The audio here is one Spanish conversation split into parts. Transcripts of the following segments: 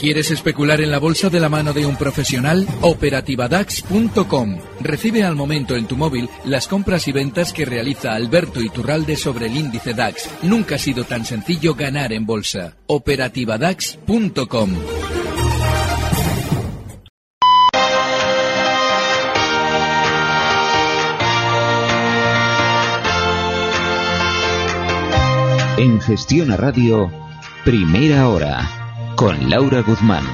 ¿Quieres especular en la bolsa de la mano de un profesional? Operativadax.com. Recibe al momento en tu móvil las compras y ventas que realiza Alberto Iturralde sobre el índice DAX. Nunca ha sido tan sencillo ganar en bolsa. Operativadax.com. En Gestión a Radio, primera hora con Laura Guzmán.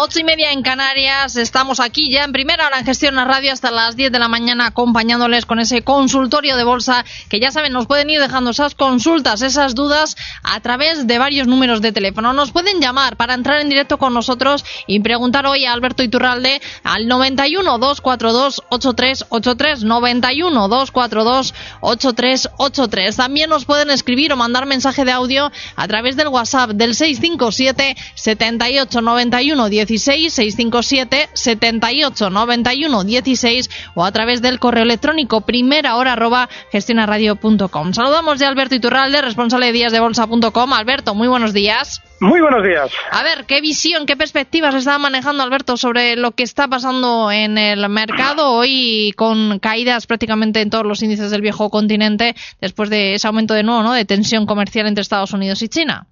Ocho y media en Canarias. Estamos aquí ya en primera hora en Gestión a Radio hasta las 10 de la mañana acompañándoles con ese consultorio de bolsa que ya saben, nos pueden ir dejando esas consultas, esas dudas a través de varios números de teléfono. Nos pueden llamar para entrar en directo con nosotros y preguntar hoy a Alberto Iturralde al 91 242 8383 91 242 8383. También nos pueden escribir o mandar mensaje de audio a través del WhatsApp del 657 78 91 16 657 78 91 16 o a través del correo electrónico primera hora arroba gestionaradio.com. Saludamos de Alberto Iturralde, responsable de días de bolsa.com. Alberto, muy buenos días. Muy buenos días. A ver, ¿qué visión, qué perspectivas está manejando Alberto sobre lo que está pasando en el mercado hoy con caídas prácticamente en todos los índices del viejo continente después de ese aumento de nuevo, ¿no? de tensión comercial entre Estados Unidos y China?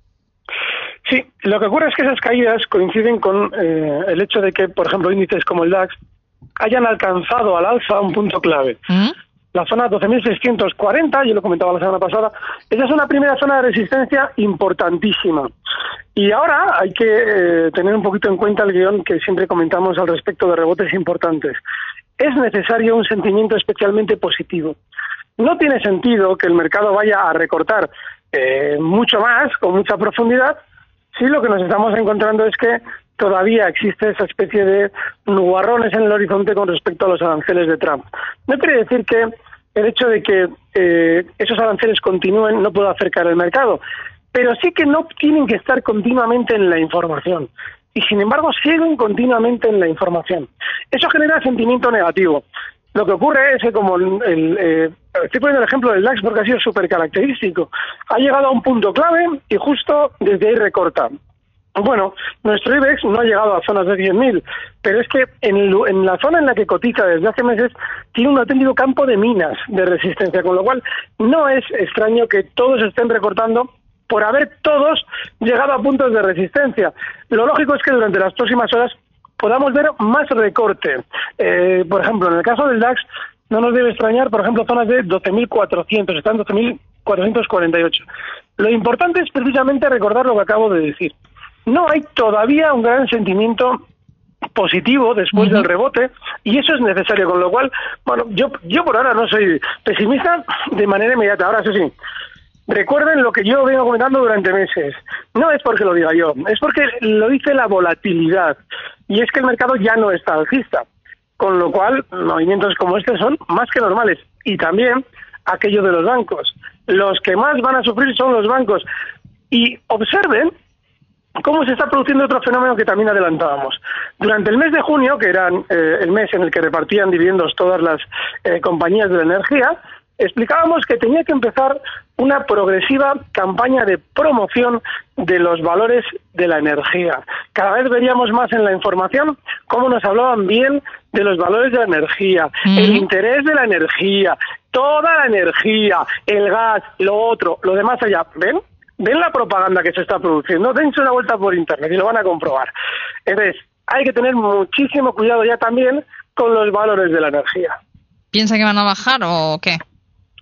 Sí, lo que ocurre es que esas caídas coinciden con eh, el hecho de que, por ejemplo, índices como el DAX hayan alcanzado al alza un punto clave. ¿Mm? La zona 12.640, yo lo comentaba la semana pasada, esa es una primera zona de resistencia importantísima. Y ahora hay que eh, tener un poquito en cuenta el guion que siempre comentamos al respecto de rebotes importantes. Es necesario un sentimiento especialmente positivo. No tiene sentido que el mercado vaya a recortar eh, mucho más, con mucha profundidad, Sí, lo que nos estamos encontrando es que todavía existe esa especie de nubarrones en el horizonte con respecto a los aranceles de Trump. No quiere decir que el hecho de que eh, esos aranceles continúen no pueda acercar el mercado, pero sí que no tienen que estar continuamente en la información. Y sin embargo siguen continuamente en la información. Eso genera sentimiento negativo. Lo que ocurre es que como el, eh, estoy poniendo el ejemplo del DAX porque ha sido súper característico, ha llegado a un punto clave y justo desde ahí recorta. Bueno, nuestro IBEX no ha llegado a zonas de 10.000, pero es que en, en, la zona en la que cotiza desde hace meses tiene un auténtico campo de minas de resistencia, con lo cual no es extraño que todos estén recortando por haber todos llegado a puntos de resistencia. Lo lógico es que durante las próximas horas podamos ver más recorte. Eh, por ejemplo, en el caso del DAX, no nos debe extrañar, por ejemplo, zonas de 12.400, están 12.448. Lo importante es precisamente recordar lo que acabo de decir. No hay todavía un gran sentimiento positivo después del rebote y eso es necesario, con lo cual, bueno, yo, yo por ahora no soy pesimista de manera inmediata. Ahora, eso sí, Recuerden lo que yo vengo comentando durante meses. No es porque lo diga yo, es porque lo dice la volatilidad. Y es que el mercado ya no está alcista. Con lo cual, movimientos como este son más que normales. Y también aquello de los bancos. Los que más van a sufrir son los bancos. Y observen cómo se está produciendo otro fenómeno que también adelantábamos. Durante el mes de junio, que era eh, el mes en el que repartían dividendos todas las eh, compañías de la energía, explicábamos que tenía que empezar una progresiva campaña de promoción de los valores de la energía. Cada vez veríamos más en la información cómo nos hablaban bien de los valores de la energía, el interés de la energía, toda la energía, el gas, lo otro, lo demás allá. ¿Ven? ¿Ven la propaganda que se está produciendo? Dense una vuelta por internet y lo van a comprobar. Entonces, hay que tener muchísimo cuidado ya también con los valores de la energía. ¿Piensa que van a bajar o qué?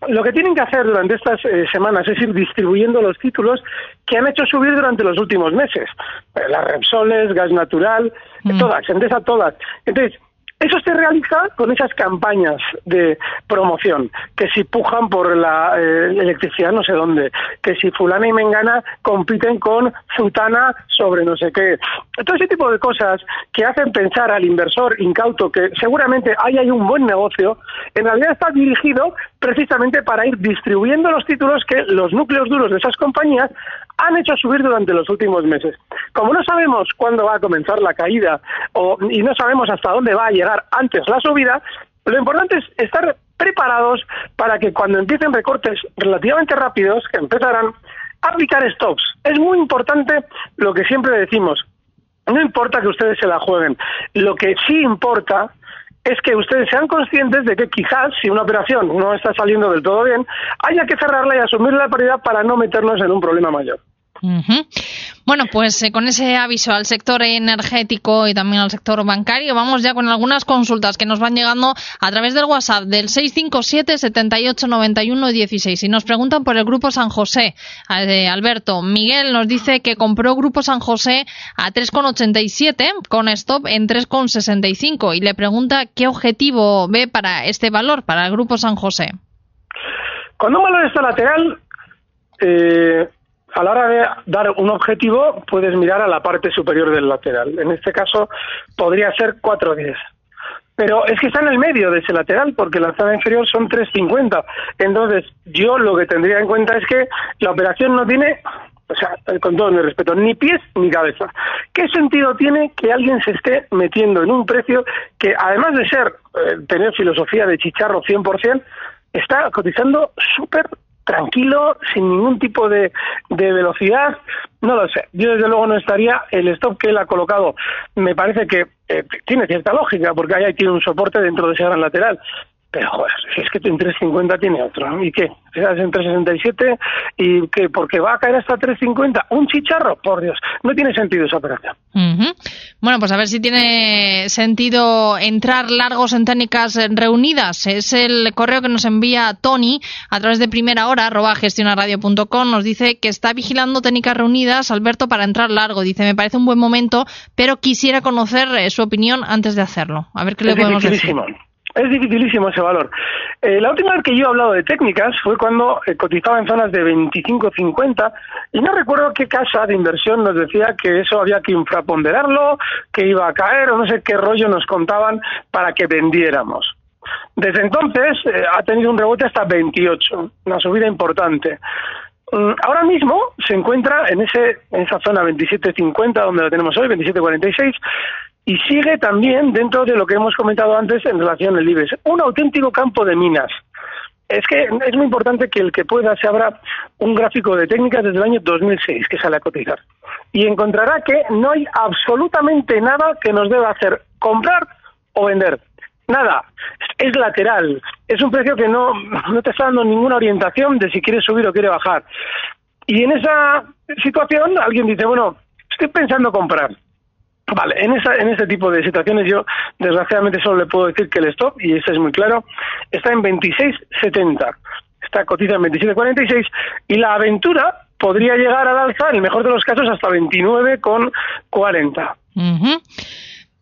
Lo que tienen que hacer durante estas eh, semanas es ir distribuyendo los títulos que han hecho subir durante los últimos meses. Eh, las Repsoles, Gas Natural, mm. todas, Endesa, todas. Entonces, Eso se realiza con esas campañas de promoción, que si pujan por la eh, electricidad no sé dónde, que si fulana y mengana compiten con zutana sobre no sé qué. Todo ese tipo de cosas que hacen pensar al inversor incauto que seguramente ahí hay un buen negocio, en realidad está dirigido precisamente para ir distribuyendo los títulos que los núcleos duros de esas compañías han hecho subir durante los últimos meses. Como no sabemos cuándo va a comenzar la caída o, y no sabemos hasta dónde va a llegar antes la subida, lo importante es estar preparados para que cuando empiecen recortes relativamente rápidos, que empezarán, aplicar stops. Es muy importante lo que siempre decimos. No importa que ustedes se la jueguen. Lo que sí importa es que ustedes sean conscientes de que quizás si una operación no está saliendo del todo bien, haya que cerrarla y asumir la prioridad para no meternos en un problema mayor. Bueno, pues eh, con ese aviso al sector energético y también al sector bancario, vamos ya con algunas consultas que nos van llegando a través del WhatsApp del 657 78 91 16 y nos preguntan por el Grupo San José. Eh, Alberto, Miguel nos dice que compró Grupo San José a 3,87 con stop en 3,65 y le pregunta qué objetivo ve para este valor, para el Grupo San José. Cuando un valor está lateral, eh, a la hora de dar un objetivo puedes mirar a la parte superior del lateral. En este caso podría ser 4.10. Pero es que está en el medio de ese lateral porque la zona inferior son 3.50. Entonces yo lo que tendría en cuenta es que la operación no tiene, o sea, con todo mi respeto, ni pies ni cabeza. ¿Qué sentido tiene que alguien se esté metiendo en un precio que además de ser, eh, tener filosofía de chicharro 100%, está cotizando súper tranquilo, sin ningún tipo de, de velocidad, no lo sé. Yo desde luego no estaría. El stop que él ha colocado me parece que eh, tiene cierta lógica, porque ahí tiene un soporte dentro de ese gran lateral. Pero, joder, si es que en 350 tiene otro. ¿Y qué? ¿Estás en 367? ¿Y qué? ¿Porque va a caer hasta 350? ¿Un chicharro? Por Dios, no tiene sentido esa operación. Bueno, pues a ver si tiene sentido entrar largos en técnicas reunidas. Es el correo que nos envía Tony a través de primera hora, arroba gestionaradio.com. Nos dice que está vigilando técnicas reunidas, Alberto, para entrar largo. Dice, me parece un buen momento, pero quisiera conocer eh, su opinión antes de hacerlo. A ver qué le podemos decir. Es dificilísimo ese valor. Eh, la última vez que yo he hablado de técnicas fue cuando eh, cotizaba en zonas de 25-50 y no recuerdo qué casa de inversión nos decía que eso había que infraponderarlo, que iba a caer o no sé qué rollo nos contaban para que vendiéramos. Desde entonces eh, ha tenido un rebote hasta 28, una subida importante. Mm, ahora mismo se encuentra en, ese, en esa zona 27.50 donde lo tenemos hoy, 27.46, y sigue también dentro de lo que hemos comentado antes en relación al IBEX, un auténtico campo de minas. Es que es muy importante que el que pueda se abra un gráfico de técnicas desde el año 2006 que sale a cotizar y encontrará que no hay absolutamente nada que nos deba hacer comprar o vender. Nada, es lateral, es un precio que no, no te está dando ninguna orientación de si quiere subir o quiere bajar. Y en esa situación alguien dice, bueno, estoy pensando comprar Vale, en, esa, en ese tipo de situaciones yo desgraciadamente solo le puedo decir que el stop, y eso es muy claro, está en 26.70. Está cotiza en 27.46 y la aventura podría llegar al alza, en el mejor de los casos, hasta 29.40.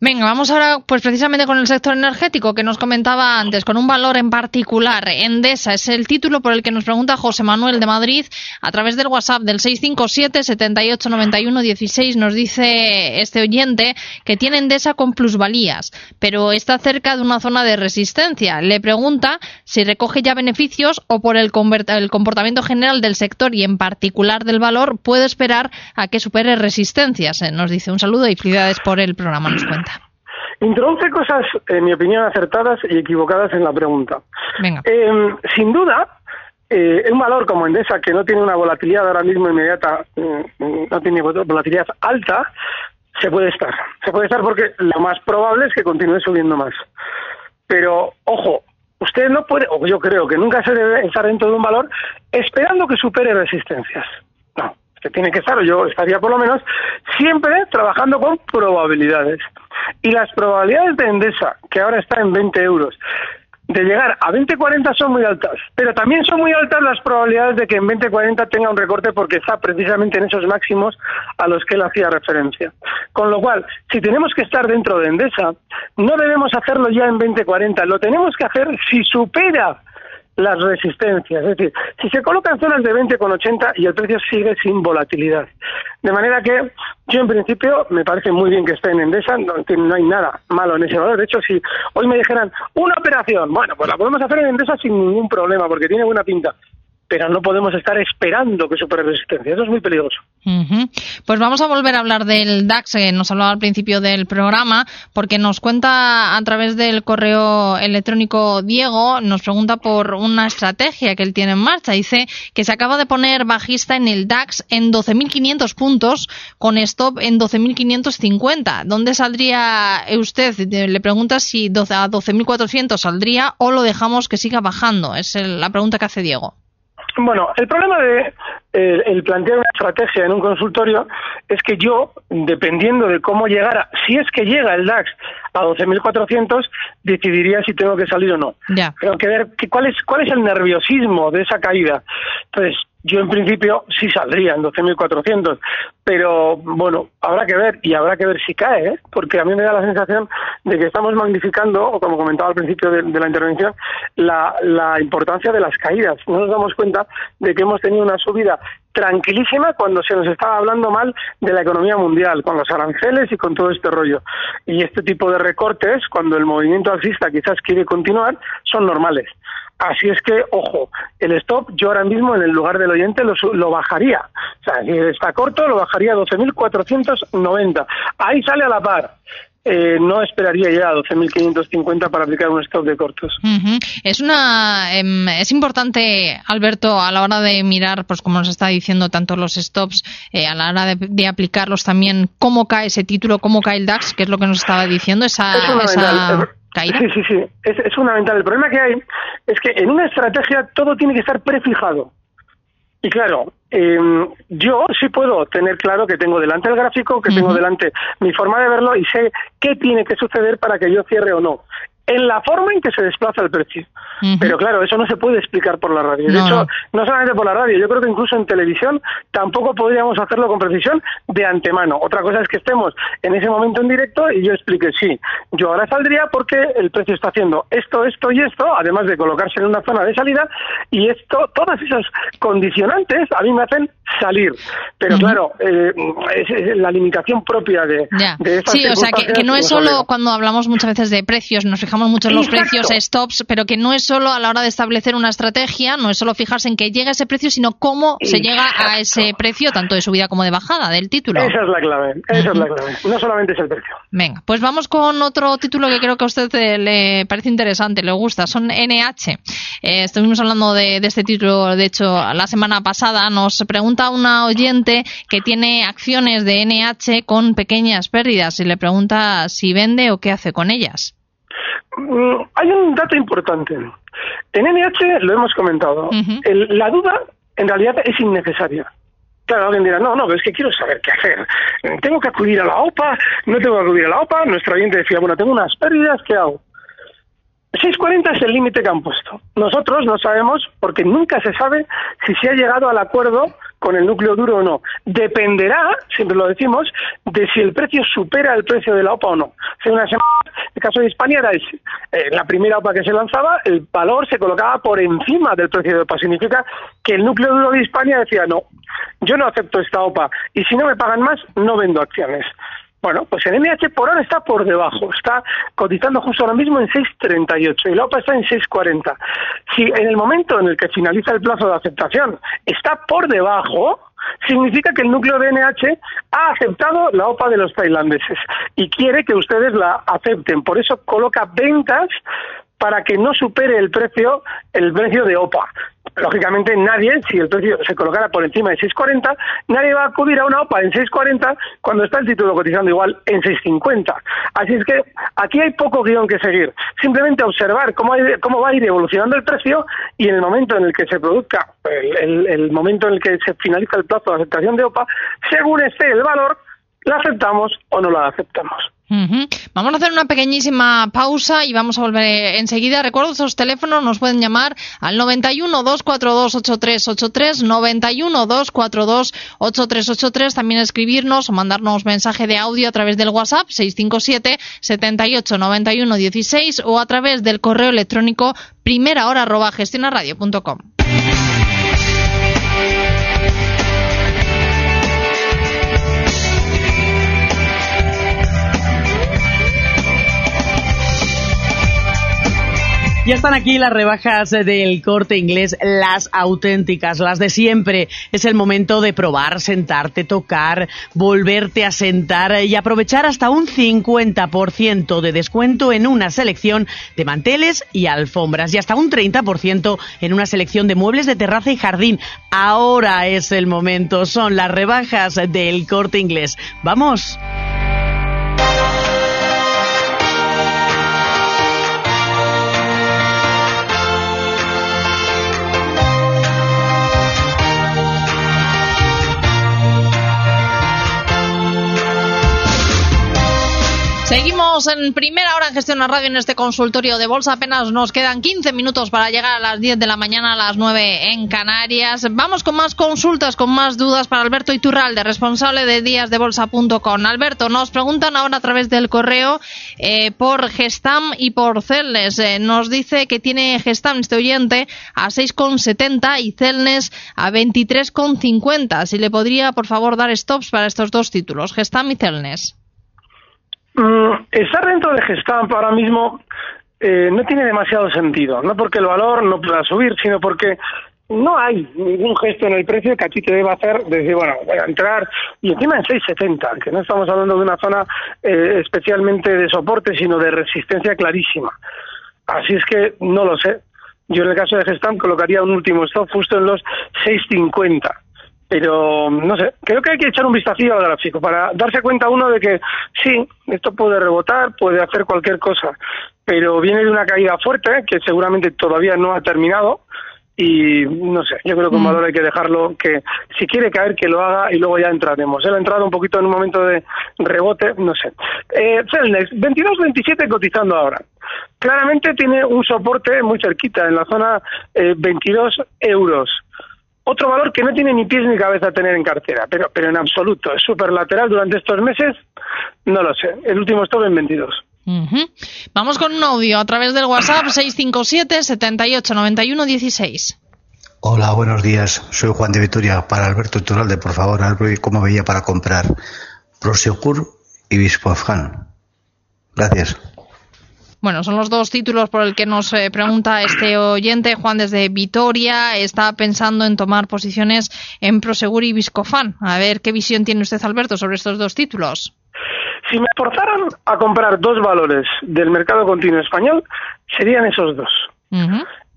Venga, vamos ahora pues precisamente con el sector energético que nos comentaba antes, con un valor en particular. Endesa es el título por el que nos pregunta José Manuel de Madrid a través del WhatsApp del 657 7891 16 nos dice este oyente que tiene Endesa con plusvalías, pero está cerca de una zona de resistencia. Le pregunta si recoge ya beneficios o por el, el comportamiento general del sector y en particular del valor puede esperar a que supere resistencias. Eh, nos dice un saludo y felicidades por el programa, nos cuenta. Introduce cosas, en mi opinión, acertadas y equivocadas en la pregunta. Em, sin duda, eh, un valor como Endesa, que no tiene una volatilidad ahora mismo inmediata, mm, no tiene volatilidad alta, se puede estar. Se puede estar porque lo más probable es que continúe subiendo más. Pero, ojo, usted no puede, o yo creo que nunca se debe estar dentro de un valor esperando que supere resistencias. No, usted tiene que estar, o yo estaría por lo menos, siempre trabajando con probabilidades. Y las probabilidades de Endesa, que ahora está en 20 euros, de llegar a 2040 son muy altas, pero también son muy altas las probabilidades de que en 2040 tenga un recorte porque está precisamente en esos máximos a los que él hacía referencia. Con lo cual, si tenemos que estar dentro de Endesa, no debemos hacerlo ya en 2040, lo tenemos que hacer si supera las resistencias. Es decir, si se colocan zonas de 20 con 80 y el precio sigue sin volatilidad. De manera que yo en principio me parece muy bien que esté en Endesa, no, no hay nada malo en ese valor. De hecho, si hoy me dijeran una operación, bueno, pues la podemos hacer en Endesa sin ningún problema porque tiene buena pinta pero no podemos estar esperando que supere resistencia. Eso es muy peligroso. Pues vamos a volver a hablar del DAX, que nos hablaba al principio del programa, porque nos cuenta a través del correo electrónico Diego, nos pregunta por una estrategia que él tiene en marcha. Dice que se acaba de poner bajista en el DAX en 12.500 puntos, con stop en 12.550. ¿Dónde saldría usted? Le pregunta si a 12.400 saldría o lo dejamos que siga bajando. Es la pregunta que hace Diego. Bueno, el problema de el, plantear una estrategia en un consultorio es que yo, dependiendo de cómo llegara, si es que llega el DAX a 12.400, decidiría si tengo que salir o no. Ya. Tengo que ver cuál es cuál es el nerviosismo de esa caída. Entonces, yo en principio sí saldría en 12.400, pero bueno, habrá que ver y habrá que ver si cae, ¿eh? porque a mí me da la sensación de que estamos magnificando, o como comentaba al principio de, la intervención, la, la importancia de las caídas. No nos damos cuenta de que hemos tenido una subida tranquilísima cuando se nos estaba hablando mal de la economía mundial, con los aranceles y con todo este rollo. Y este tipo de recortes, cuando el movimiento alcista quizás quiere continuar, son normales. Así es que, ojo, el stop yo ahora mismo en el lugar del oyente lo, bajaría. O sea, si está corto, lo bajaría a 12.490. Ahí sale a la par. Eh, no esperaría ya 12.550 para aplicar un stop de cortos. Es una em, es importante, Alberto, a la hora de mirar, pues como nos está diciendo, tanto los stops, eh, a la hora de, aplicarlos también, cómo cae ese título, cómo cae el DAX, que es lo que nos estaba diciendo, esa, esa Sí, sí, sí, es, fundamental. El problema que hay es que en una estrategia todo tiene que estar prefijado. Y claro, em, yo sí puedo tener claro que tengo delante el gráfico, que tengo delante mi forma de verlo y sé qué tiene que suceder para que yo cierre o no en la forma en que se desplaza el precio. Pero claro, eso no se puede explicar por la radio. De hecho, no solamente por la radio, yo creo que incluso en televisión tampoco podríamos hacerlo con precisión de antemano. Otra cosa es que estemos en ese momento en directo y yo explique, sí, yo ahora saldría porque el precio está haciendo esto, esto y esto, además de colocarse en una zona de salida, y esto, todas esas condicionantes a mí me hacen salir. Pero claro, eh, es, la limitación propia de, de Sí, o sea, que, no es solo cuando hablamos muchas veces de precios, nos fijamos mucho en los precios stops, pero que no es solo a la hora de establecer una estrategia, no es solo fijarse en que llega ese precio, sino cómo se llega a ese precio, tanto de subida como de bajada del título. Esa es la clave, esa es la clave. No solamente es el precio. Venga, pues vamos con otro título que creo que a usted le parece interesante, le gusta, son NH. Eh, estuvimos hablando de, de este título, de hecho, la semana pasada nos pregunta una oyente que tiene acciones de NH con pequeñas pérdidas y le pregunta si vende o qué hace con ellas. Mm, hay un dato importante. En NH lo hemos comentado. la duda en realidad es innecesaria. Claro, alguien dirá, no, no, pero es que quiero saber qué hacer. ¿Tengo que acudir a la OPA? ¿No tengo que acudir a la OPA? Nuestro oyente decía, bueno, tengo unas pérdidas, ¿qué hago? 6.40 es el límite que han puesto. Nosotros no sabemos, porque nunca se sabe si se ha llegado al acuerdo con el núcleo duro o no. Dependerá, siempre lo decimos, de si el precio supera el precio de la OPA o no. Hace una semana, el caso de España era. Eh, la primera OPA que se lanzaba, el valor se colocaba por encima del precio de OPA. Significa que el núcleo duro de España decía, no, yo no acepto esta OPA y si no me pagan más, no vendo acciones. Bueno, pues el MH por ahora está por debajo, está cotizando justo ahora mismo en 6.38 y la OPA está en 6.40. Si en el momento en el que finaliza el plazo de aceptación está por debajo, significa que el núcleo de NH ha aceptado la OPA de los tailandeses y quiere que ustedes la acepten. Por eso coloca ventas para que no supere el precio el precio de OPA lógicamente nadie, si el precio se colocara por encima de 6.40, nadie va a acudir a una OPA en 6.40 cuando está el título cotizando igual en 6.50. Así es que aquí hay poco guion que seguir. Simplemente observar cómo, cómo va a ir evolucionando el precio y en el momento en el que se produzca, el, el momento en el que se finaliza el plazo de aceptación de OPA, según esté el valor, la aceptamos o no la aceptamos. Vamos a hacer una pequeñísima pausa y vamos a volver enseguida. Recuerdo esos teléfonos, nos pueden llamar al 91 242 8383, 91 242 8383, también escribirnos o mandarnos mensaje de audio a través del WhatsApp 657 78 91 16 o a través del correo electrónico primera hora arroba gestionaradio.com. Ya están aquí las rebajas del corte inglés, las auténticas, las de siempre. Es el momento de probar, sentarte, tocar, volverte a sentar y aprovechar hasta un 50% de descuento en una selección de manteles y alfombras y hasta un 30% en una selección de muebles de terraza y jardín. Ahora es el momento, son las rebajas del corte inglés. ¡Vamos! En primera hora en Gestión a Radio en este consultorio de bolsa. Apenas nos quedan 15 minutos para llegar a las 10 de la mañana, a las 9 en Canarias. Vamos con más consultas, con más dudas para Alberto Iturralde, responsable de díasdebolsa.com. Alberto, nos preguntan ahora a través del correo eh, por Gestam y por Celnes. Eh, nos dice que tiene Gestam, este oyente, a 6,70 y Celnes a 23,50. Si le podría, por favor, dar stops para estos dos títulos, Gestam y Celnes. Mm, estar dentro de Gestamp ahora mismo eh, no tiene demasiado sentido, no porque el valor no pueda subir, sino porque no hay ningún gesto en el precio que a ti te deba hacer decir, bueno, voy a entrar y encima en 6,70, que no estamos hablando de una zona eh, especialmente de soporte, sino de resistencia clarísima. Así es que no lo sé. Yo en el caso de Gestamp colocaría un último stop justo en los 6,50 pero no sé, creo que hay que echar un vistacillo al gráfico para darse cuenta uno de que sí, esto puede rebotar, puede hacer cualquier cosa, pero viene de una caída fuerte que seguramente todavía no ha terminado y no sé, yo creo que un mm. valor hay que dejarlo que si quiere caer que lo haga y luego ya entraremos. Él ha entrado un poquito en un momento de rebote, no sé. Eh, Celnex, 22-27 cotizando ahora. Claramente tiene un soporte muy cerquita, en la zona eh, 22 euros otro valor que no tiene ni pies ni cabeza tener en cartera, pero, pero en absoluto. Es súper lateral durante estos meses, no lo sé. El último estuvo en 22. Vamos con un audio a través del WhatsApp 657 78 91 16. Hola, buenos días. Soy Juan de Vitoria. Para Alberto Turalde, por favor, cómo veía para comprar Prosegur y Bispofan. Gracias. Bueno, son los dos títulos por el que nos eh, pregunta este oyente, Juan desde Vitoria, está pensando en tomar posiciones en Prosegur y Viscofan. A ver, ¿qué visión tiene usted, Alberto, sobre estos dos títulos? Si me forzaran a comprar dos valores del mercado continuo español, serían esos dos.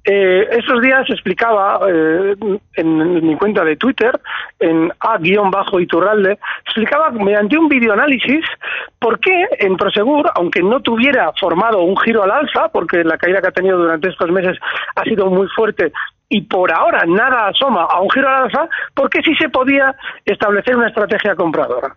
Eh, estos días explicaba eh, en, mi cuenta de Twitter, en A-Iturralde, explicaba mediante un videoanálisis por qué en Prosegur, aunque no tuviera formado un giro al alza, porque la caída que ha tenido durante estos meses ha sido muy fuerte y por ahora nada asoma a un giro al alza, ¿por qué sí se podía establecer una estrategia compradora?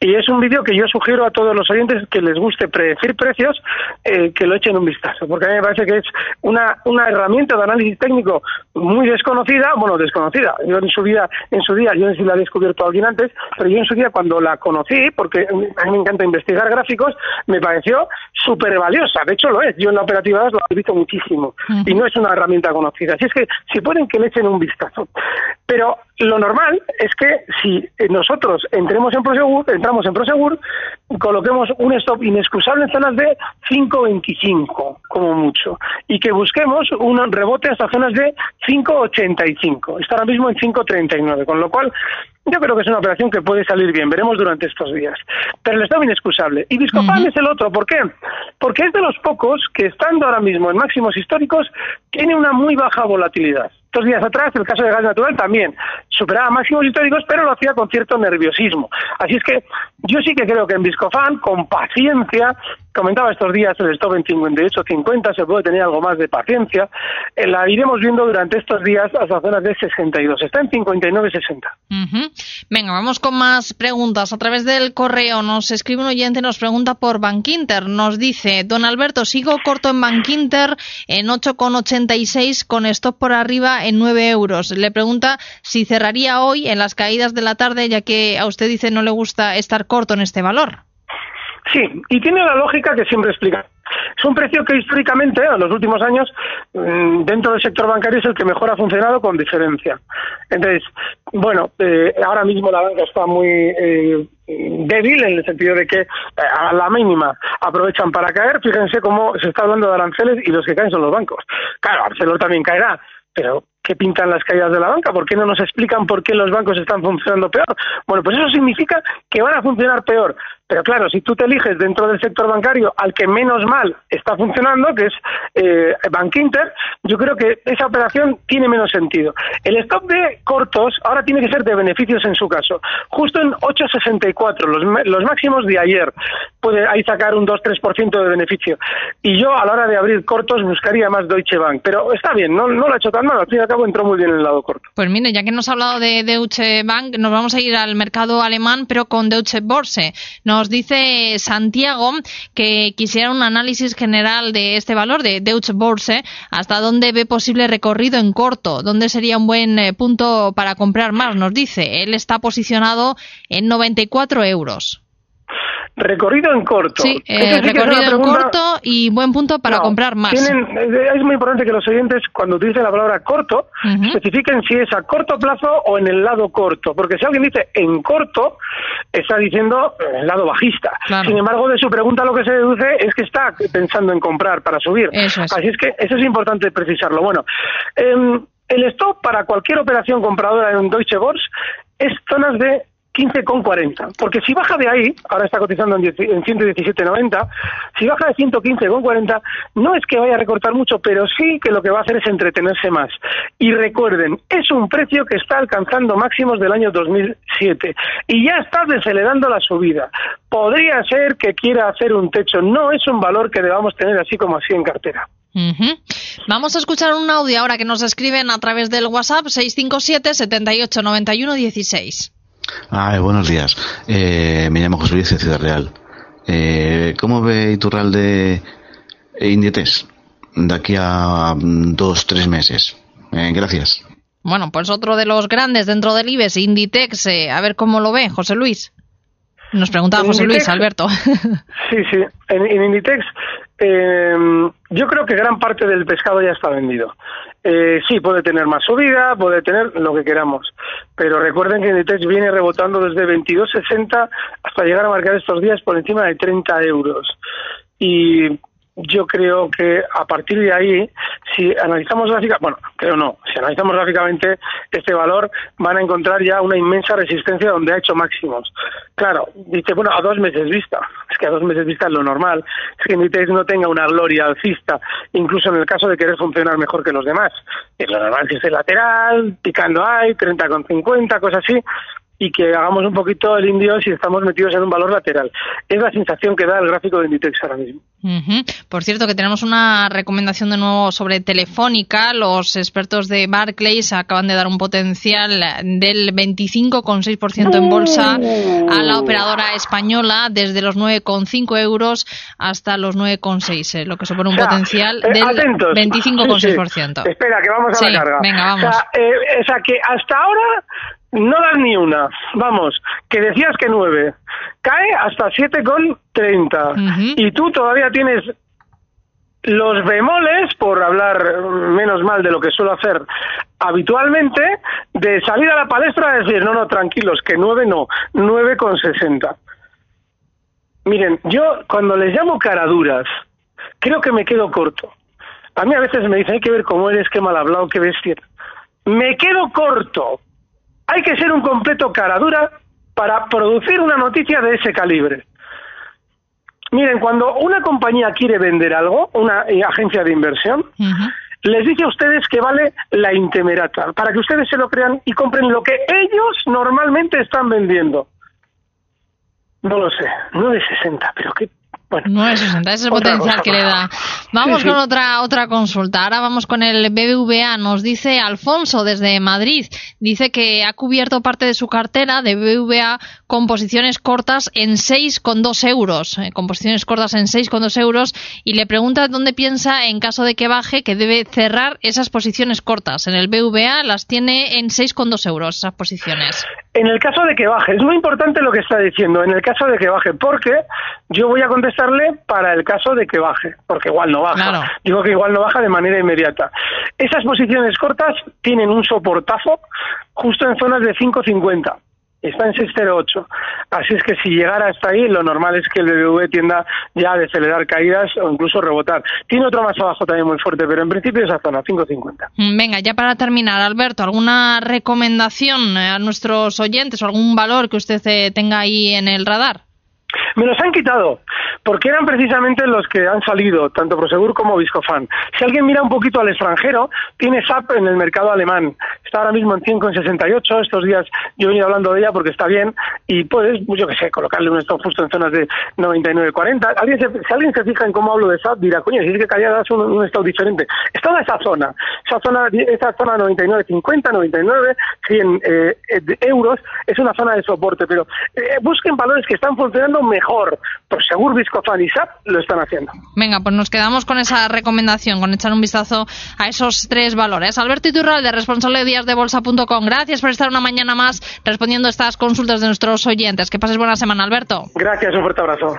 Y es un vídeo que yo sugiero a todos los oyentes que les guste predecir precios, eh, que lo echen un vistazo, porque a mí me parece que es una, una herramienta de análisis técnico muy desconocida, bueno, desconocida. Yo en su día, en su día, yo no sé si la he descubierto alguien antes, pero yo en su día cuando la conocí, porque a mí me encanta investigar gráficos, me pareció súper valiosa. De hecho lo es. Yo en la operativa lo he visto muchísimo. Y no es una herramienta conocida. Así es que si pueden que le echen un vistazo. Pero lo normal es que si nosotros entremos en Prosegur, entramos en Prosegur, coloquemos un stop inexcusable en zonas de 5.25, como mucho, y que busquemos un rebote hasta zonas de 5.85. Está ahora mismo en 5.39, con lo cual yo creo que es una operación que puede salir bien, veremos durante estos días. Pero el stop inexcusable. Y Viscofan es el otro, ¿por qué? Porque es de los pocos que, estando ahora mismo en máximos históricos, tiene una muy baja volatilidad. Dos días atrás, el caso de gas natural también superaba máximos históricos, pero lo hacía con cierto nerviosismo. Así es que yo sí que creo que en Viscofan, con paciencia, comentaba estos días el stop en 58.50, se puede tener algo más de paciencia. Eh, la iremos viendo durante estos días hasta zonas de 62. Está en 59.60. Venga, vamos con más preguntas. A través del correo nos escribe un oyente, nos pregunta por Bankinter. Nos dice, don Alberto, sigo corto en Bankinter en 8,86 con stop por arriba en 9 euros. Le pregunta si cerraría hoy en las caídas de la tarde, ya que a usted dice no le gusta estar corto en este valor. Sí, y tiene la lógica que siempre explica. Es un precio que históricamente, en los últimos años, mm, dentro del sector bancario es el que mejor ha funcionado con diferencia. Entonces, bueno, eh, ahora mismo la banca está muy eh, débil en el sentido de que eh, a la mínima aprovechan para caer. Fíjense cómo se está hablando de aranceles y los que caen son los bancos. Claro, Arcelor también caerá, pero ¿qué pintan las caídas de la banca? ¿Por qué no nos explican por qué los bancos están funcionando peor? Bueno, pues eso significa que van a funcionar peor. Pero claro, si tú te eliges dentro del sector bancario al que menos mal está funcionando, que es eh, Bank Inter, yo creo que esa operación tiene menos sentido. El stop de cortos ahora tiene que ser de beneficios en su caso. Justo en 8,64, los, los máximos de ayer. Puede ahí sacar un 2-3% de beneficio. Y yo a la hora de abrir cortos buscaría más Deutsche Bank. Pero está bien, no, no lo ha hecho tan mal. Al cabo entró muy bien en el lado corto. Pues mire, ya que nos ha hablado de Deutsche Bank, nos vamos a ir al mercado alemán, pero con Deutsche Börse. Nos dice Santiago que quisiera un análisis general de este valor de Deutsche Börse, hasta dónde ve posible recorrido en corto, dónde sería un buen eh, punto para comprar más, nos dice. Él está posicionado en 94 euros. Recorrido en corto. Sí, eh, recorrido en corto y buen punto para comprar más. es muy importante que los oyentes, cuando utilicen la palabra corto, especifiquen si es a corto plazo o en el lado corto. Porque si alguien dice en corto, está diciendo en el lado bajista. Sin embargo, de su pregunta lo que se deduce es que está pensando en comprar para subir. Así es que eso es importante precisarlo. Bueno, em, el stop para cualquier operación compradora en Deutsche Börse es zonas de 15,40. Porque si baja de ahí, ahora está cotizando en 117,90, si baja de 115,40, no es que vaya a recortar mucho, pero sí que lo que va a hacer es entretenerse más. Y recuerden, es un precio que está alcanzando máximos del año 2007 y ya está desacelerando la subida. Podría ser que quiera hacer un techo, no es un valor que debamos tener así como así en cartera. Vamos a escuchar un audio ahora que nos escriben a través del WhatsApp 657 78 91 16. Ah, buenos días. Eh, me llamo José Luis de Ciudad Real. Eh, ¿Cómo ve Iturralde Inditex de aquí a mm, dos, tres meses? Eh, gracias. Bueno, pues otro de los grandes dentro del IBEX, Inditex, a ver cómo lo ve, José Luis. Nos preguntaba José Luis, Alberto. Sí, sí. En, Inditex, yo creo que gran parte del pescado ya está vendido. Eh, sí, puede tener más subida, puede tener lo que queramos. Pero recuerden que Inditex viene rebotando desde 22.60 hasta llegar a marcar estos días por encima de 30 euros. Y yo creo que a partir de ahí, si analizamos gráficamente, bueno, creo no, si analizamos gráficamente este valor, van a encontrar ya una inmensa resistencia donde ha hecho máximos. Claro, dice, bueno, a dos meses vista, es que a dos meses vista es lo normal, es que Inditex no tenga una gloria alcista, incluso en el caso de querer funcionar mejor que los demás. Es lo normal que esté lateral, picando hay, 30 con 50, cosas así, y que hagamos un poquito el indio si estamos metidos en un valor lateral. Es la sensación que da el gráfico de Inditex ahora mismo. Por cierto, que tenemos una recomendación de nuevo sobre Telefónica. Los expertos de Barclays acaban de dar un potencial del 25,6% en bolsa a la operadora española desde los 9,5 euros hasta los 9,6, eh, lo que supone un potencial eh, del 25,6%. Espera, que vamos a la carga. Venga, vamos. O sea, eh, o sea, que hasta ahora no das ni una. Vamos, que decías que nueve. Cae hasta siete con treinta. Y tú todavía tienes los bemoles, por hablar menos mal de lo que suelo hacer habitualmente, de salir a la palestra y decir, no, no, tranquilos, que nueve no, nueve con sesenta. Miren, yo cuando les llamo caraduras, creo que me quedo corto. A mí a veces me dicen, hay que ver cómo eres, qué mal hablado, qué bestia. Me quedo corto, hay que ser un completo cara dura para producir una noticia de ese calibre. Miren, cuando una compañía quiere vender algo, una agencia de inversión, les dice a ustedes que vale la intemerata, para que ustedes se lo crean y compren lo que ellos normalmente están vendiendo. No lo sé, 9.60, pero qué Bueno, 9,60, ese es el potencial que le da. Vamos con otra otra consulta. Ahora vamos con el BBVA. Nos dice Alfonso desde Madrid. Dice que ha cubierto parte de su cartera de BBVA con posiciones cortas en 6,2 euros. Eh, con posiciones cortas en 6,2 euros. Y le pregunta dónde piensa, en caso de que baje, que debe cerrar esas posiciones cortas. En el BBVA las tiene en 6,2 euros, esas posiciones. En el caso de que baje, es muy importante lo que está diciendo, en el caso de que baje, porque yo voy a contestarle para el caso de que baje, porque igual no baja. Digo que igual no baja de manera inmediata. Esas posiciones cortas tienen un soportazo justo en zonas de 5.50 está en 608. Así es que si llegara hasta ahí, lo normal es que el BBV tienda ya a decelerar caídas o incluso rebotar. Tiene otro más abajo también muy fuerte, pero en principio esa zona, 550. Mm, venga, ya para terminar, Alberto, ¿alguna recomendación a nuestros oyentes o algún valor que usted eh, tenga ahí en el radar? Me los han quitado, porque eran precisamente los que han salido, tanto Prosegur como Viscofan. Si alguien mira un poquito al extranjero, tiene SAP en el mercado alemán. Está ahora mismo en 5,68. Estos días yo he venido hablando de ella porque está bien y puedes, yo que sé, colocarle un stop justo en zonas de 99,40. ¿Alguien si alguien se fija en cómo hablo de SAP, dirá, coño, si es que Callada es un, un estado diferente. Está en esa zona, esa zona, esa zona 99,50, 99, 100 eh, euros, es una zona de soporte, pero eh, busquen valores que están funcionando mejor. Por seguro Viscofan y SAP lo están haciendo. Venga, pues nos quedamos con esa recomendación, con echar un vistazo a esos tres valores. Alberto Iturralde, responsable de díasdebolsa.com. Gracias por estar una mañana más respondiendo a estas consultas de nuestros oyentes. Que pases buena semana, Alberto. Gracias, un fuerte abrazo.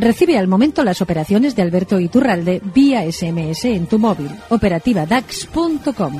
Recibe al momento las operaciones de Alberto Iturralde vía SMS en tu móvil. Operativa DAX.com.